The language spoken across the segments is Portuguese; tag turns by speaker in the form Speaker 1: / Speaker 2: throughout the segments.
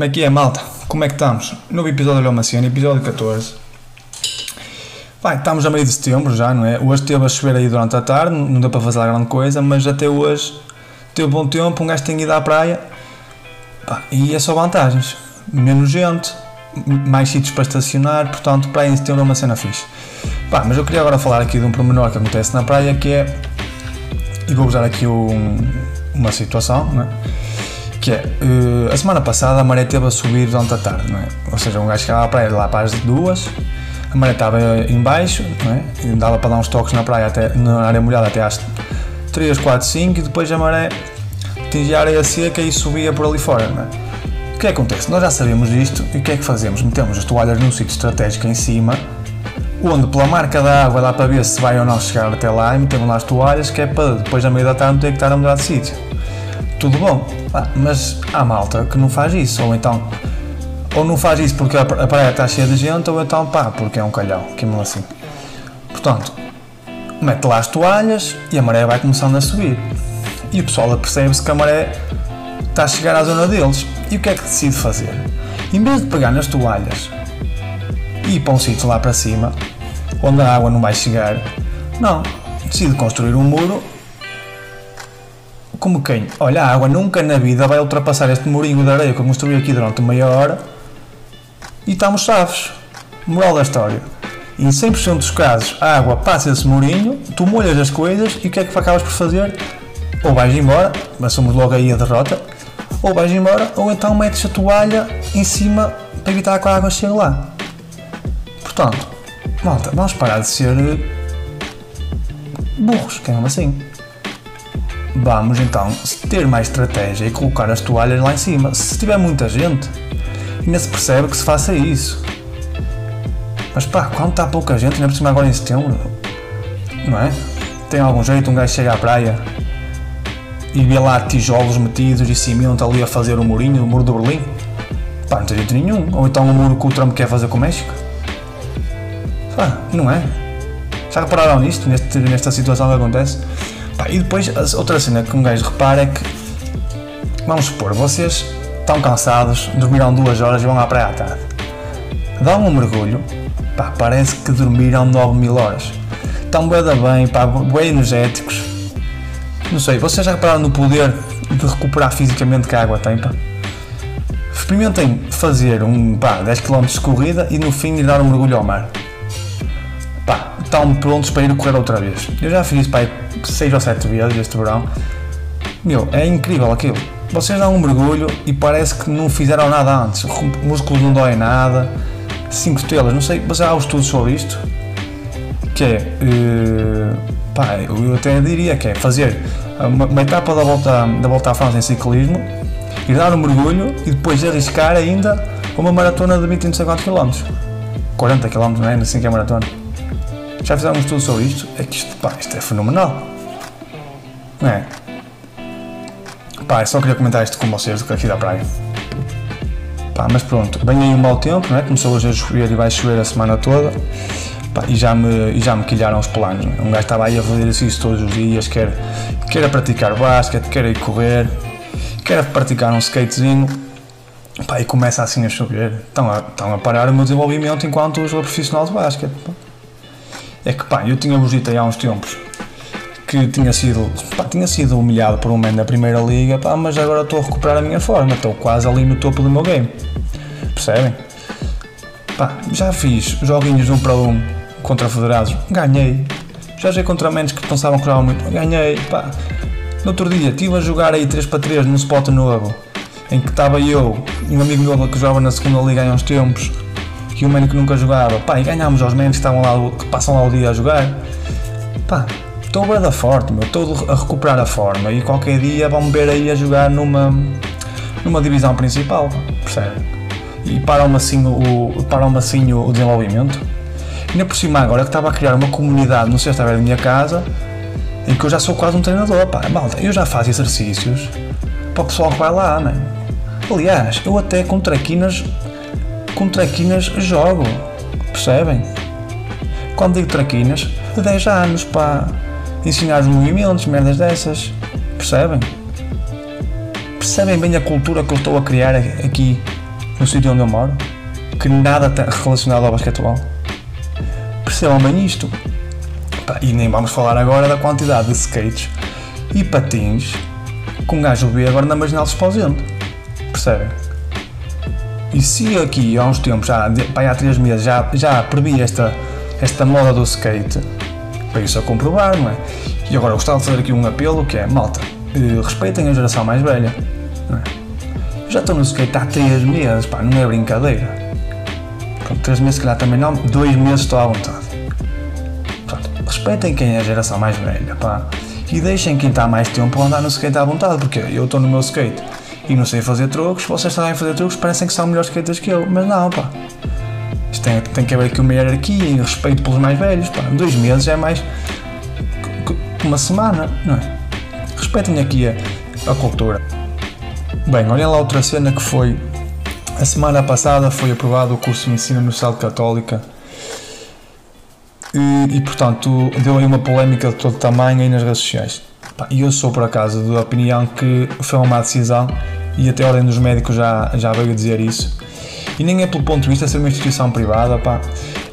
Speaker 1: Como é que é, malta? Como é que estamos? Novo episódio de uma cena, episódio 14. Vai, estamos a meio de setembro já, não é? Hoje esteve a chover aí durante a tarde, não deu para fazer grande coisa, mas até hoje teve bom tempo, um gajo tem ido à praia. Pá, e é só vantagens. Menos gente, mais sítios para estacionar, portanto, praia em setembro é uma cena fixe. Pá, mas eu queria agora falar aqui de um pormenor que acontece na praia que é. E vou usar aqui um, uma situação, não é? Que é, uh, a semana passada a maré teve a subir durante a tarde, não é? Ou seja, um gajo chegava à praia lá para as duas, a maré estava em baixo, não é? E dava para dar uns toques na praia, até, na área molhada até às 3, 4, 5 e depois a maré atingia a areia seca e subia por ali fora, não é? O que é que acontece? Nós já sabemos isto e o que é que fazemos? Metemos as toalhas num sítio estratégico em cima, onde pela marca da água dá para ver se vai ou não chegar até lá e metemos lá as toalhas, que é para depois a meio da tarde não ter que estar a mudar de sítio. Tudo bom, ah, mas há malta que não faz isso, ou então ou não faz isso porque a praia está cheia de gente, ou então pá, porque é um calhau, que é assim. Portanto, mete lá as toalhas e a maré vai começando a subir. E o pessoal percebe-se que a maré está a chegar à zona deles. E o que é que decide fazer? Em vez de pegar nas toalhas e ir para um sítio lá para cima, onde a água não vai chegar, não, decide construir um muro como quem? Olha, a água nunca na vida vai ultrapassar este murinho de areia que eu construí aqui durante meia hora e estamos chaves. Moral da história. Em 100% dos casos, a água passa esse murinho, tu molhas as coisas e o que é que acabas por fazer? Ou vais embora, mas somos logo aí a derrota, ou vais embora, ou então metes a toalha em cima para evitar que a água chegue lá. Portanto, malta, vamos parar de ser burros, que é assim. Vamos então ter mais estratégia e colocar as toalhas lá em cima. Se tiver muita gente, ainda se percebe que se faça isso. Mas pá, quando está pouca gente, ainda por cima agora em setembro, não é? Tem algum jeito, um gajo chega à praia e vê lá tijolos metidos e cimento ali a fazer o murinho, o muro do Berlim. Pá, não tem jeito nenhum. Ou então o muro que o Trump quer fazer com o México. Pá, não é? Já repararam nisto, neste, nesta situação que acontece? Pá, e depois, outra cena que um gajo repara é que, vamos supor, vocês estão cansados, dormiram duas horas e vão à praia à tarde. Dão um mergulho, pá, parece que dormiram 9 mil horas. Estão bem bem, pá, bem energéticos. Não sei, vocês já repararam no poder de recuperar fisicamente que a água tem, pá? Experimentem fazer um, pá, 10 km de corrida e no fim ir dar um mergulho ao mar. Pá, estão prontos para ir correr outra vez. Eu já fiz isso, pá, 6 ou 7 vezes este verão. Meu, é incrível aquilo. Vocês dão um mergulho e parece que não fizeram nada antes. Músculos não doem nada. 5 estrelas, não sei, mas há estudos sobre isto. Que é, uh, pá, eu até diria que é fazer uma, uma, etapa da volta, da volta à França em ciclismo, ir dar um mergulho e depois arriscar ainda uma maratona de 20 e não sei quantos quilómetros. 40 km, não é? Assim que é maratona. Já fizeram um estudo sobre isto? É que isto, pá, isto é fenomenal. Não é? Pá, só queria comentar isto com vocês aqui da praia. Pá, mas pronto, vem aí um mau tempo, não é? Começou hoje a chover e vai chover a semana toda. Pá, e, já me, e já me quilharam os planos. É? Um gajo estava aí a fazer isso todos os dias, quer, quer a praticar basquete, quer ir correr, quer a praticar um skatezinho. Pá, e começa assim a chover. Estão a, estão a parar o meu desenvolvimento enquanto sou profissional de basquete. Pá. É que pá, eu tinha-vos dito aí há uns tempos que tinha sido, pá, tinha sido humilhado por um man da primeira liga, pá, mas agora estou a recuperar a minha forma, estou quase ali no topo do meu game. Percebem? Pá, já fiz joguinhos de um para um contra federados, ganhei. Já joguei contra menos que pensavam que jogavam muito, ganhei. Pá. No outro dia estive a jogar aí 3 para 3 num spot novo, em que estava eu e um amigo meu que jogava na segunda liga há uns tempos, e um man que nunca jogava, pá, e ganhámos aos menos que, estavam lá, que passam lá o dia a jogar. Pá, estou da forte, meu, estou a recuperar a forma e qualquer dia vão-me ver aí a jogar numa, numa divisão principal, percebe? E param-me assim, o, param assim o, o desenvolvimento. E ainda por cima agora que estava a criar uma comunidade no sexta da minha casa em que eu já sou quase um treinador, pá, malta, eu já faço exercícios para o pessoal que vai lá, né? Aliás, eu até com traquinas, com traquinas jogo, percebem? Quando digo traquinas, de 10 anos, pá, ensinar os movimentos, merdas dessas, percebem? Percebem bem a cultura que eu estou a criar aqui no sítio onde eu moro? Que nada está relacionado ao basquetebol. Percebam bem isto. E nem vamos falar agora da quantidade de skates e patins que um gajo vê agora na Marginal de Esposente. Percebem? E se aqui há uns tempos, já, há três meses, já, já previ esta, esta moda do skate, para isso a comprovar, não é? E agora gostava de fazer aqui um apelo que é, malta, eh, respeitem a geração mais velha. Não é? Eu já estou no skate há 3 meses, pá, não é brincadeira. Com 3 meses, se calhar também não, 2 meses estou à vontade. Respeitem quem é a geração mais velha, pá. E deixem quem está mais tempo andar no skate à vontade, porque eu estou no meu skate e não sei fazer truques, vocês sabem fazer truques, parecem que são melhores skaters que eu, mas não, pá. Isto tem, tem que haver aqui uma hierarquia e respeito pelos mais velhos, pá. Dois meses é mais que uma semana, não é? Respeitem aqui a, a cultura. Bem, olhem lá outra cena que foi. A semana passada foi aprovado o curso de Medicina no Estado Católica e, e, portanto deu aí uma polémica de todo tamanho aí nas redes sociais. E eu sou por acaso da opinião que foi uma má decisão e até a Ordem dos Médicos já, já veio dizer isso. E nem é pelo ponto de vista de ser uma instituição privada, pá,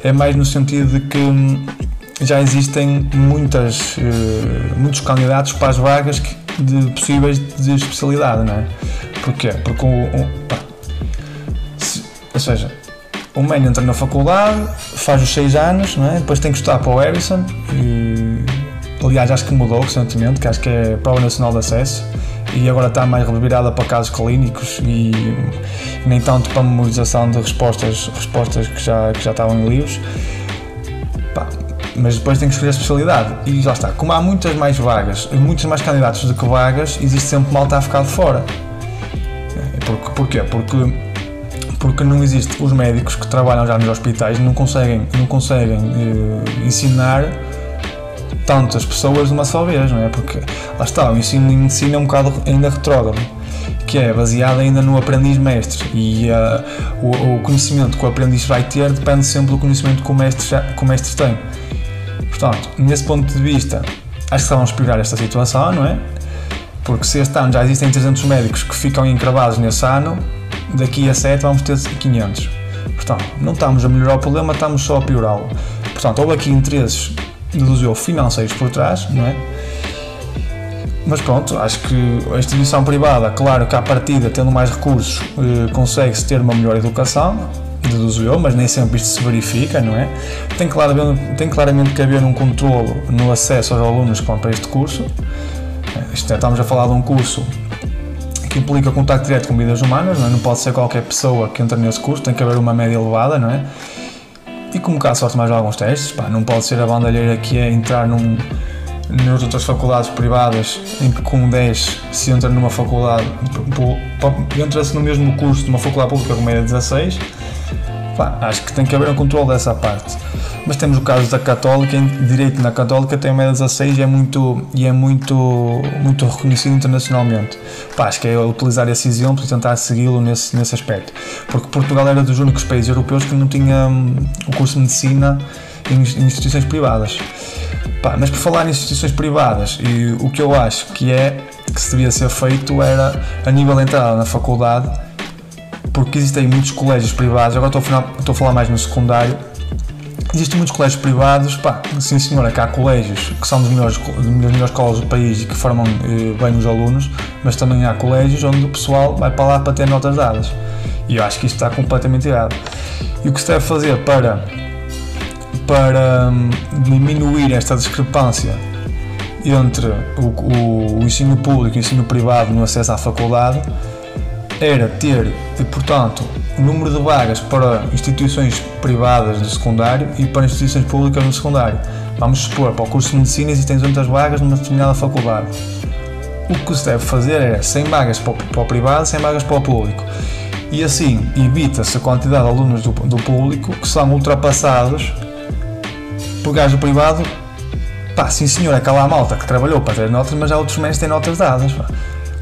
Speaker 1: é mais no sentido de que hum, já existem muitas, uh, muitos candidatos para as vagas de possíveis de especialidade, não é? Porquê? Porque o, um, se, ou seja, o man entra na faculdade, faz os 6 anos, não é? depois tem que estudar para o Harrison, e, aliás acho que mudou recentemente, que acho que é a Prova Nacional de Acesso, e agora está mais revirada para casos clínicos e, e nem tanto para memorização de respostas, respostas que, já, que já estavam em livros. Pá, mas depois tem que escolher a especialidade. E lá está, como há muitas mais vagas, muitos mais candidatos do que vagas, existe sempre malta a ficar de fora. Porque, porquê? Porque, porque não existe, os médicos que trabalham já nos hospitais não conseguem, não conseguem eh, ensinar tantas pessoas de uma só vez, não é? Porque lá está, o ensino em medicina é um bocado ainda retrógrado, que é baseado ainda no aprendiz-mestre e uh, o, o, conhecimento que o aprendiz vai ter depende sempre do conhecimento que o mestre, já, que o mestre tem. Portanto, nesse ponto de vista, acho que vamos piorar esta situação, não é? Porque se este ano já existem 300 médicos que ficam encravados nesse ano, daqui a 7 vamos ter 500. Portanto, não estamos a melhorar o problema, estamos só a piorá-lo. Portanto, houve aqui interesses deduziu financeiros por trás, não é? Mas pronto, acho que a instituição privada, claro que à partida, tendo mais recursos, eh, consegue-se ter uma melhor educação, deduzo eu, mas nem sempre isto se verifica, não é? Tem claramente, tem claramente que haver um controlo no acesso aos alunos que vão para este curso. Eh, é, estamos a falar de um curso que implica contacto direto com vidas humanas, não, é? não pode ser qualquer pessoa que entre nesse curso, tem que haver uma média elevada, não é? E como cá sorte mais alguns testes, pá, não pode ser a bandalheira que é entrar num, nas outras faculdades privadas em que com 10 se entra numa faculdade, entra-se no mesmo curso de uma faculdade pública com média 16, pá, acho que tem que haver um controle dessa parte. Mas temos o caso da Católica, em direito na Católica tem média 16 e é muito, e é muito, muito reconhecido internacionalmente. Pá, acho que é utilizar esse exemplo e tentar segui-lo nesse, nesse aspecto. Porque Portugal era dos únicos países europeus que não tinha hum, o curso de medicina em, instituições privadas. Pá, mas por falar em instituições privadas, e o que eu acho que é que se devia ser feito era a nível de entrada na faculdade, porque existem muitos colégios privados, agora estou a estou a falar mais no secundário, Existem muitos colégios privados, pá, sim senhora, que há colégios que são dos melhores, das melhores escolas do país e que formam eh, bem os alunos, mas também há colégios onde o pessoal vai para lá para ter notas dadas. E eu acho que isto está completamente errado. E o que se deve fazer para, para hum, diminuir esta discrepância entre o, o, o ensino público e o ensino privado no acesso à faculdade era ter, portanto, o número de vagas para instituições privadas de secundário e para instituições públicas no secundário. Vamos supor, para o curso de medicina existem 200 vagas numa determinada faculdade. O que se deve fazer é 100 vagas para o, para o privado, 100 vagas para o público. E assim evita-se a quantidade de alunos do, do público que são ultrapassados por gajo privado. Pá, sim senhor, é aquela malta que trabalhou para ter notas, mas há outros meses que têm notas dadas. Pá.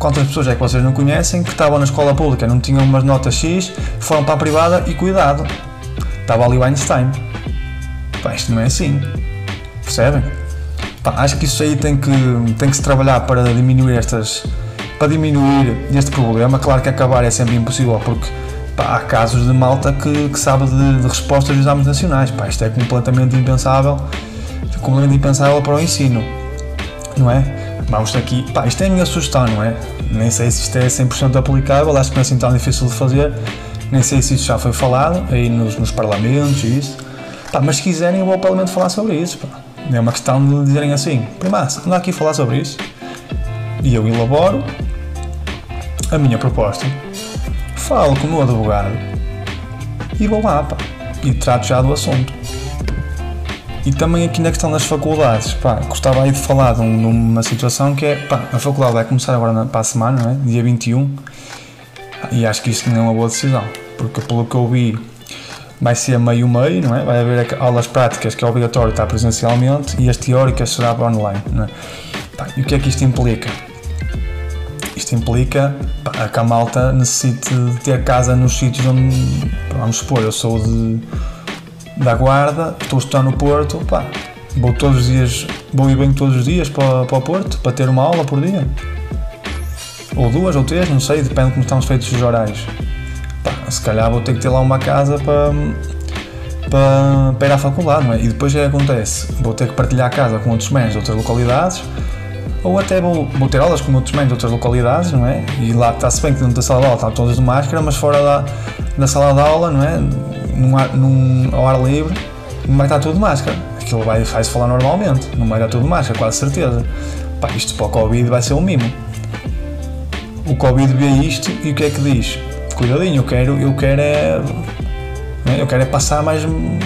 Speaker 1: Quantas pessoas é que vocês não conhecem que estavam na escola pública, não tinham umas notas X, foram para a privada e cuidado, estava ali o Einstein. Pá, isto não é assim. Percebem? Pá, acho que isso aí tem que, tem que se trabalhar para diminuir estas, para diminuir este problema, claro que acabar é sempre impossível, porque pá, há casos de malta que, que sabe de, de, respostas dos exames nacionais. Pá, isto é completamente impensável, completamente impensável para o ensino, não é? Vamos aqui, pá, isto é a minha sugestão, não é? Nem sei se isto é 100% aplicável, acho que não é assim tão difícil de fazer, nem sei se isso já foi falado aí nos, nos parlamentos e isso. Pá, mas se quiserem, eu vou ao Parlamento falar sobre isso. Pá. É uma questão de dizerem assim: primaço, anda aqui a falar sobre isso. E eu elaboro a minha proposta, falo com o meu advogado e vou lá, pá, e trato já do assunto. E também aqui na questão das faculdades, pá, gostava aí de falar de uma situação que é, pá, a faculdade vai começar agora na, para a semana, não é? dia 21, e acho que isto não é uma boa decisão, porque pelo que eu vi vai ser meio-meio, não é? Vai haver aulas práticas que é obrigatório estar presencialmente e as teóricas será online, não é? Pá, e o que é que isto implica? Isto implica pá, que a malta necessite de ter casa nos sítios onde, vamos supor, eu sou de, da Guarda, estou a estudar no Porto, pá, vou todos os dias, vou ir bem todos os dias para, para o Porto, para ter uma aula por dia. Ou duas ou três, não sei, depende de como estamos feitos os horários pá, se calhar vou ter que ter lá uma casa para, para, para ir à faculdade, não é? E depois o que acontece? Vou ter que partilhar a casa com outros mães de outras localidades, ou até vou, vou ter aulas com outros mães de outras localidades, não é? E lá está-se bem que dentro da sala de aula estão todas de máscara, mas fora da, da sala de aula, não é? Num, ar, num, ao ar livre, não vai estar tudo de máscara. Aquilo vai, faz falar normalmente, não vai estar tudo de máscara, quase certeza. Pá, isto para o Covid vai ser um mimo. O Covid vê isto e o que é que diz? cuidadinho, eu quero, eu quero é. Né, eu quero é passar mais.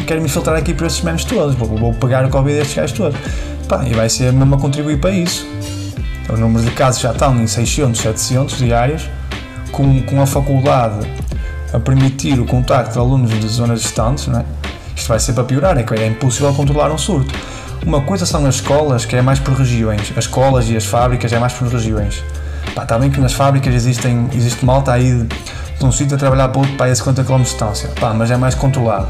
Speaker 1: Quero me filtrar aqui para esses menos todos. Vou, vou pegar o Covid destes gajos todos. Pá, e vai ser mesmo a contribuir para isso. Os números de casos já estão em 600, 700 diários, com, com a faculdade a permitir o contacto de alunos de zonas distantes, né? isto vai ser para piorar, é que é impossível controlar um surto. Uma coisa são as escolas, que é mais por regiões, as escolas e as fábricas é mais por regiões. Pá, está bem que nas fábricas existem, existe malta aí de um sítio a trabalhar para outro, pá, a 50 km de distância, pá, mas é mais controlado.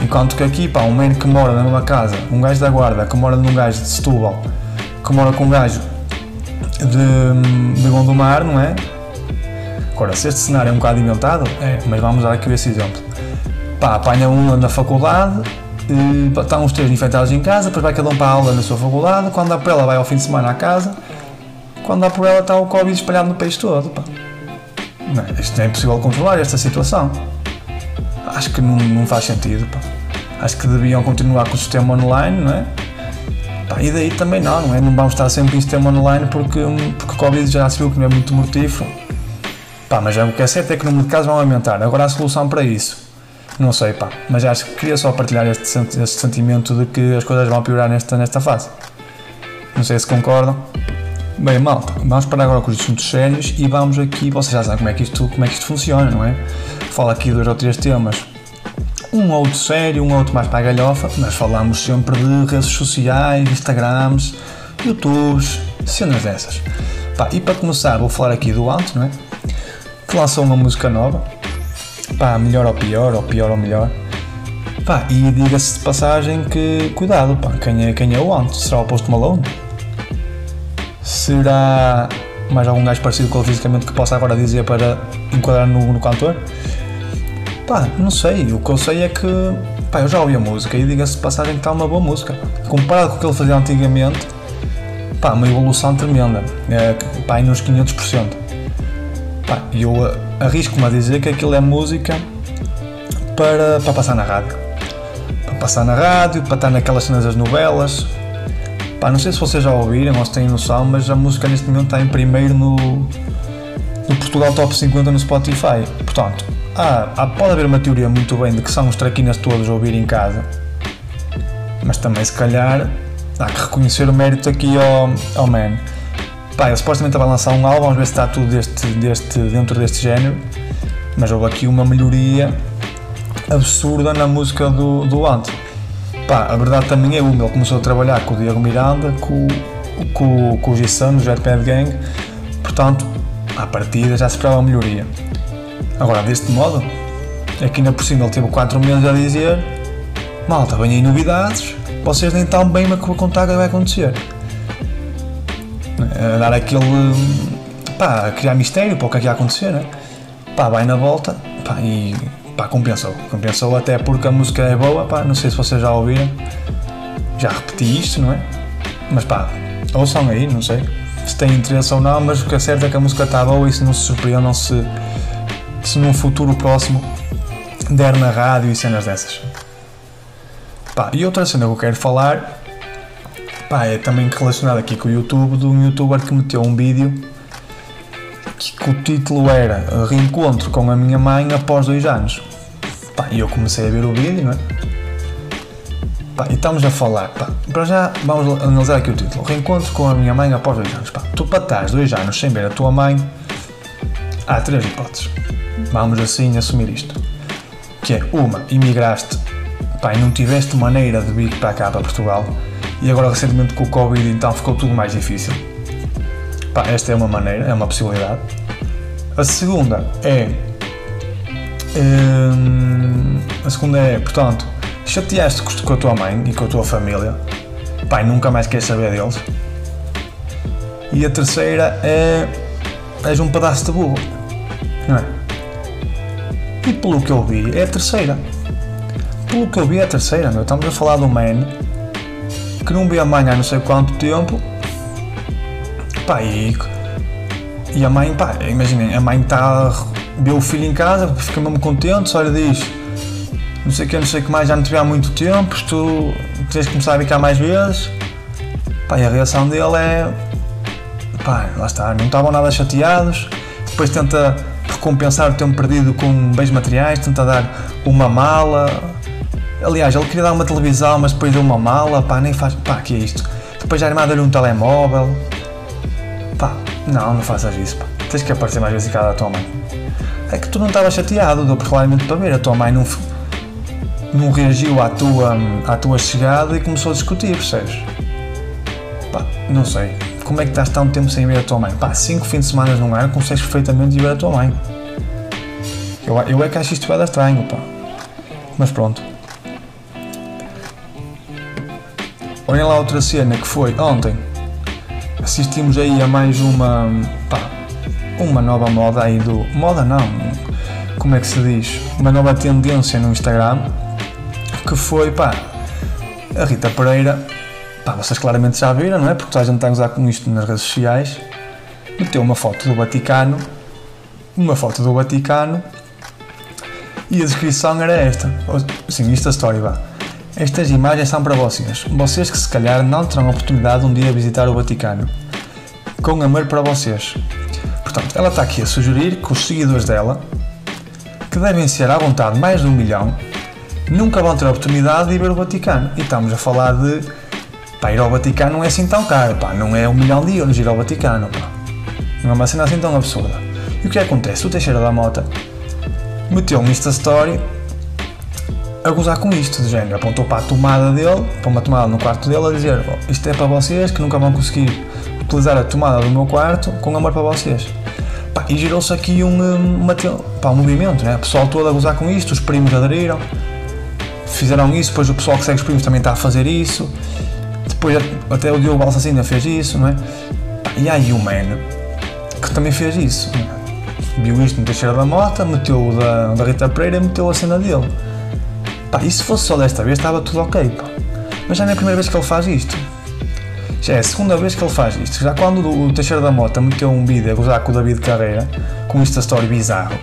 Speaker 1: Enquanto que aqui, pá, um menino que mora na mesma casa, um gajo da guarda que mora num gajo de Setúbal, que mora com um gajo de, de Gondomar, não é? Agora, se este cenário é um bocado inventado, é, mas vamos dar aqui esse exemplo. Pá, apanha um na faculdade, e, estão os três infectados em casa, depois vai cada um para a aula na sua faculdade, quando dá por ela vai ao fim de semana à casa, quando dá por ela está o Covid espalhado no país todo, pá. Não, é? isto é impossível controlar esta situação. Acho que não, não faz sentido. Pá. Acho que deviam continuar com o sistema online, não é? Pá, e daí também não, não é? Não vamos estar sempre em sistema online porque, porque o Covid já se viu que não é muito mortífero. Pá, mas é, o que é certo é que o número de casos vão aumentar. Agora a solução para isso, não sei, pá. Mas acho que queria só partilhar este, este sentimento de que as coisas vão piorar nesta, nesta fase. Não sei se concordam. Bem, malta, vamos parar agora com os assuntos sérios e vamos aqui, vocês já sabem como é que isto, como é que isto funciona, não é? Falo aqui dois ou três temas, um ou outro sério, um ou outro mais para a galhofa, mas falamos sempre de redes sociais, Instagrams, YouTubes, cenas dessas. Pá, e para começar, vou falar aqui do Ant, não é? Lançou uma música nova, pá, melhor ou pior, ou pior ou melhor. Pá, e diga-se de passagem que, cuidado, pá, quem é, quem é o Ant? Será o Post Malone? Será mais algum gajo parecido com ele fisicamente que possa agora dizer para enquadrar no, no cantor? Pá, não sei. O que eu sei é que pá, eu já ouvi a música e diga-se de passagem que está uma boa música. Comparado com o que ele fazia antigamente, pá, uma evolução tremenda. É, pá, nos 500%. Pá, eu arrisco-me a dizer que aquilo é música para, para passar na rádio. Para passar na rádio, para estar naquelas cenas das novelas, Pá, não sei se vocês já ouviram ou se têm noção, mas a música neste momento está em primeiro no, no Portugal Top 50 no Spotify. Portanto, há, há, pode haver uma teoria muito bem de que são os traquinas todos a ouvir em casa, mas também se calhar há que reconhecer o mérito aqui ao, ao man. Pá, ele supostamente vai lançar um álbum, vamos ver se está tudo deste, deste, dentro deste género, mas houve aqui uma melhoria absurda na música do, do Ant. Pá, a verdade também é uma, ele começou a trabalhar com o Diego Miranda, com, com, com o Gissan, no Jetpad Gang, portanto, à partida já se esperava uma melhoria. Agora, deste modo, é que ainda por cima ele teve 4 meses a dizer malta, vem aí novidades, vocês nem estão bem, vou contar que vai acontecer. A dar aquele, pá, a criar mistério para o que é que ia acontecer, né? Pá, vai na volta, pá, e pá, compensou. Compensou até porque a música é boa, pá, não sei se vocês já ouviram. Já repeti isto, não é? Mas pá, ouçam aí, não sei se têm interesse ou não, mas o que é certo é que a música está boa e se não se surpreendam se, se num futuro próximo der na rádio e cenas dessas. Pá, e outra cena que eu quero falar pá, é também relacionado aqui com o YouTube de um youtuber que meteu um vídeo que, que o título era Reencontro com a minha mãe após dois anos. Pá, e eu comecei a ver o vídeo, não é? Pá, e estamos a falar, pá, para já vamos analisar aqui o título. Reencontro com a minha mãe após dois anos. Pá, tu para estás dois anos sem ver a tua mãe, há três hipóteses. Vamos assim assumir isto. Que é, uma, imigraste pá, e não tiveste maneira de vir para cá, para Portugal, e agora recentemente com o Covid então ficou tudo mais difícil. Pá, esta é uma maneira, é uma possibilidade. A segunda é. Hum, a segunda é, portanto, chateaste com a tua mãe e com a tua família, pai, nunca mais queres saber deles. E a terceira é. és um pedaço de burro, não é? E pelo que eu vi, é a terceira. Pelo que eu vi, é a terceira, meu. Estamos a falar um man que não vê a mãe há não sei quanto tempo. Pá, e, e a mãe, pá, imaginem, a mãe está. vê o filho em casa, fica mesmo contente, só lhe diz não sei o que, não sei o que mais, já não te vi há muito tempo, tu tens de começar a vir cá mais vezes. Pá, e a reação dele é. Pá, lá está, não estavam nada chateados. Depois tenta recompensar o tempo perdido com bens materiais, tenta dar uma mala. Aliás, ele queria dar uma televisão, mas depois deu uma mala, pá, nem faz. pá, que é isto? Depois já irmã deu-lhe um telemóvel. Pá, não, não faças isso, pá. Tens que aparecer mais vezes em casa da tua mãe. É que tu não estavas chateado, deu claramente para ver, a tua mãe não não reagiu à tua, à tua chegada e começou a discutir, percebes? Pá, não sei. Como é que estás tanto tempo sem ver a tua mãe? Pá, cinco fins de semana num ano consegues perfeitamente ver a tua mãe. Eu, eu é que acho isto bem estranho, pá. Mas pronto. Olhem lá outra cena que foi ontem. Assistimos aí a mais uma. pá, uma nova moda aí do. moda não. Como é que se diz? Uma nova tendência no Instagram que foi, pá, a Rita Pereira, pá, vocês claramente já viram, não é? Porque toda a gente está a usar com isto nas redes sociais, meteu uma foto do Vaticano, uma foto do Vaticano, e a descrição era esta, sim, isto a história, vá. Estas imagens são para vocês, vocês que se calhar não terão a oportunidade de um dia visitar o Vaticano. Com amor para vocês. Portanto, ela está aqui a sugerir que os seguidores dela, que devem ser à vontade mais de um milhão, nunca vão ter a oportunidade de ir ver o Vaticano. E estamos a falar de. Pá, ir ao Vaticano não é assim tão caro, pá, não é um milhão de euros ir ao Vaticano, pá. Não é uma cena assim tão absurda. E o que acontece? O Teixeira da Mota meteu um Insta Story a gozar com isto, de género. Apontou para a tomada dele, para uma tomada no quarto dele, a dizer: Isto é para vocês que nunca vão conseguir utilizar a tomada do meu quarto com amor para vocês. Pá, e gerou-se aqui um, uma, pá, um movimento, né? o pessoal todo a gozar com isto, os primos aderiram fizeram isso, depois o pessoal que segue os primos também está a fazer isso, depois até o Diogo Balsacina fez isso, não é? E aí o Man que também fez isso. Viu isto no Teixeira da Mota, meteu o da, da Rita Pereira e meteu a cena dele. Pá, e se fosse só desta vez estava tudo ok, pá. Mas já não é a primeira vez que ele faz isto. Já é a segunda vez que ele faz isto. Já quando o Teixeira da Mota meteu um vídeo a gozar com o David Carreira, com esta story bizarro.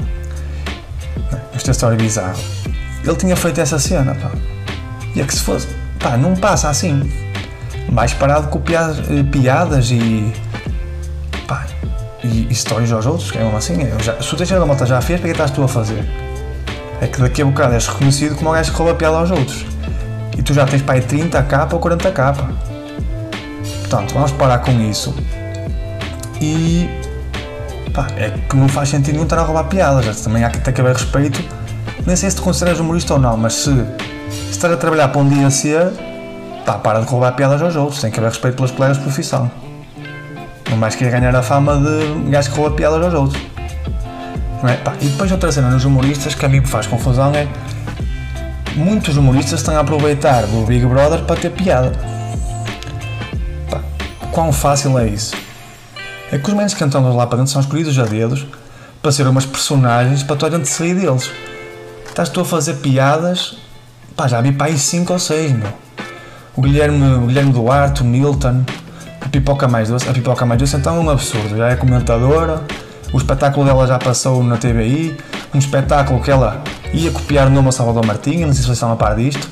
Speaker 1: Esta story bizarro ele tinha feito essa cena, pá. E é que se fosse, pá, não passa assim. Mais parado com piadas, eh, piadas e, pá, e, e histórias aos outros, é uma assim. Já, se o Teixeira da Mota já fez, para que estás tu a fazer? É que daqui a bocado és reconhecido como o gajo que rouba piada aos outros. E tu já tens para aí 30k ou 40k. Portanto, vamos parar com isso. E pá, é que não faz sentido nenhum estar a roubar piadas. Também há que ter que haver respeito nem sei se te consideras humorista ou não, mas se, estás a trabalhar para um dia ser, pá, para de roubar piadas aos outros, tem que haver respeito pelos colegas de profissão. Não mais querer ganhar a fama de gajo que rouba piadas aos outros. É? Pá, e depois outra cena nos humoristas que a mim me faz confusão é muitos humoristas estão a aproveitar do Big Brother para ter piada. Pá, quão fácil é isso? É que os menos que entram lá para dentro são escolhidos a dedos para ser umas personagens para toda a gente sair deles. Estás tu a fazer piadas, pá, já vi para aí 5 ou 6, meu. O Guilherme, o Guilherme Duarte, o Milton, a Pipoca Mais Doce, a Pipoca Mais Doce então é um absurdo, já é comentadora, o espetáculo dela já passou na TVI, um espetáculo que ela ia copiar o nome Salvador Martinha, não sei se vocês estão a par disto.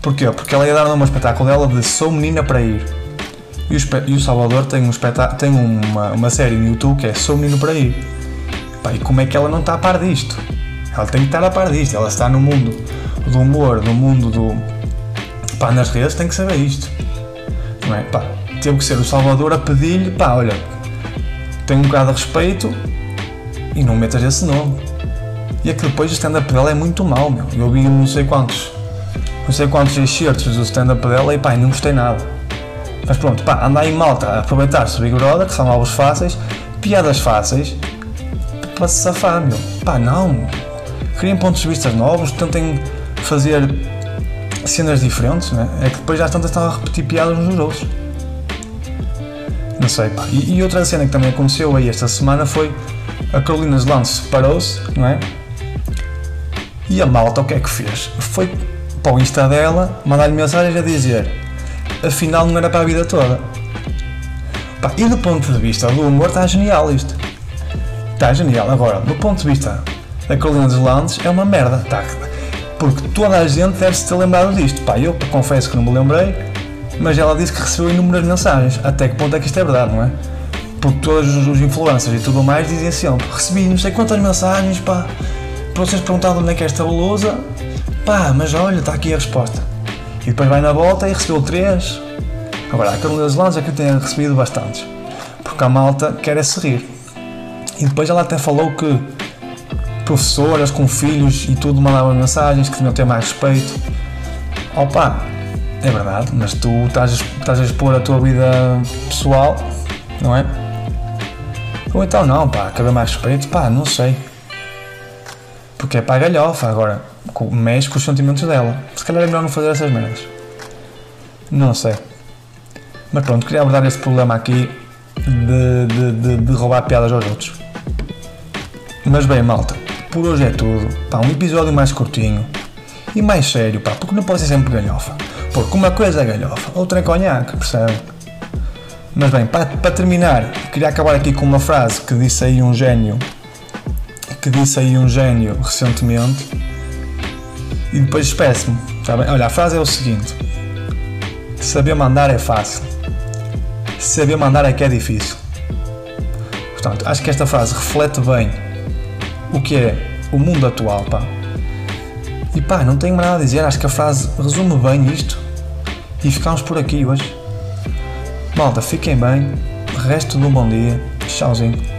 Speaker 1: Porquê? Porque ela ia dar o nome ao espetáculo dela de Sou Menina para Ir. E o, e o Salvador tem, um tem uma, uma série no YouTube que é Sou Menino para Ir. Pá, e como é que ela não está a par disto? Ela tem que estar a par disto. Ela está no mundo do humor, no mundo do. pá, nas redes, tem que saber isto. Não é? Pá, teve que ser o Salvador a pedir-lhe, pá, olha, tem um bocado de respeito e não metas esse nome. E é que depois o stand-up dela é muito mau, meu. Eu vi não sei quantos, não sei quantos excertos do stand-up dela e pá, não gostei nada. Mas pronto, pá, anda aí malta aproveitar-se Big Brother, que são alvos fáceis, piadas fáceis, para se safar, meu. Pá, não. Criem pontos de vista novos, tentem fazer cenas diferentes, né? É que depois já estão a repetir piadas uns dos outros. Não sei, pá. E, e, outra cena que também aconteceu aí esta semana foi a Carolina Lance separou-se, não é? E a malta o que é que fez? Foi para o Insta dela mandar-lhe mensagens a dizer afinal não era para a vida toda. Pá, e do ponto de vista do humor está genial isto. Está genial. Agora, do ponto de vista da Carolina dos é uma merda. Tá, porque toda a gente deve-se ter lembrado disto. Pá, eu confesso que não me lembrei, mas ela disse que recebeu inúmeras mensagens. Até que ponto é que isto é verdade, não é? Porque todos os influencers e tudo mais dizem sempre: recebi não sei quantas mensagens, pá, para vocês perguntarem onde é que é esta blusa, pá, mas olha, está aqui a resposta. E depois vai na volta e recebeu três. Agora, a Carolina dos é que eu tenho recebido bastantes. Porque a malta quer é se rir. E depois ela até falou que professoras com filhos e tudo mandavam mensagens que deviam ter mais respeito. Opa, é verdade, mas tu estás, estás a expor a tua vida pessoal, não é? Ou então não, pá, quer mais respeito? Pá, não sei. Porque é para a galhofa, agora mexe com os sentimentos dela. Se calhar é melhor não fazer essas merdas. Não sei. Mas pronto, queria abordar esse problema aqui de, de, de, de roubar piadas aos outros. Mas bem, malta, por hoje é tudo. Pá, um episódio mais curtinho e mais sério, pá, porque não pode ser sempre galhofa. Porque uma coisa é galhofa, outra é conhaque, percebe? Mas bem, para, para terminar, queria acabar aqui com uma frase que disse aí um gênio, que disse aí um gênio recentemente, e depois despeço-me, tá bem? Olha, a frase é o seguinte: Saber mandar é fácil, saber mandar é que é difícil. Portanto, acho que esta frase reflete bem o que é o mundo atual, pá. E pá, não tenho nada a dizer, acho que a frase resume bem isto. E ficamos por aqui hoje. Malta, fiquem bem, resto de um bom dia, tchauzinho.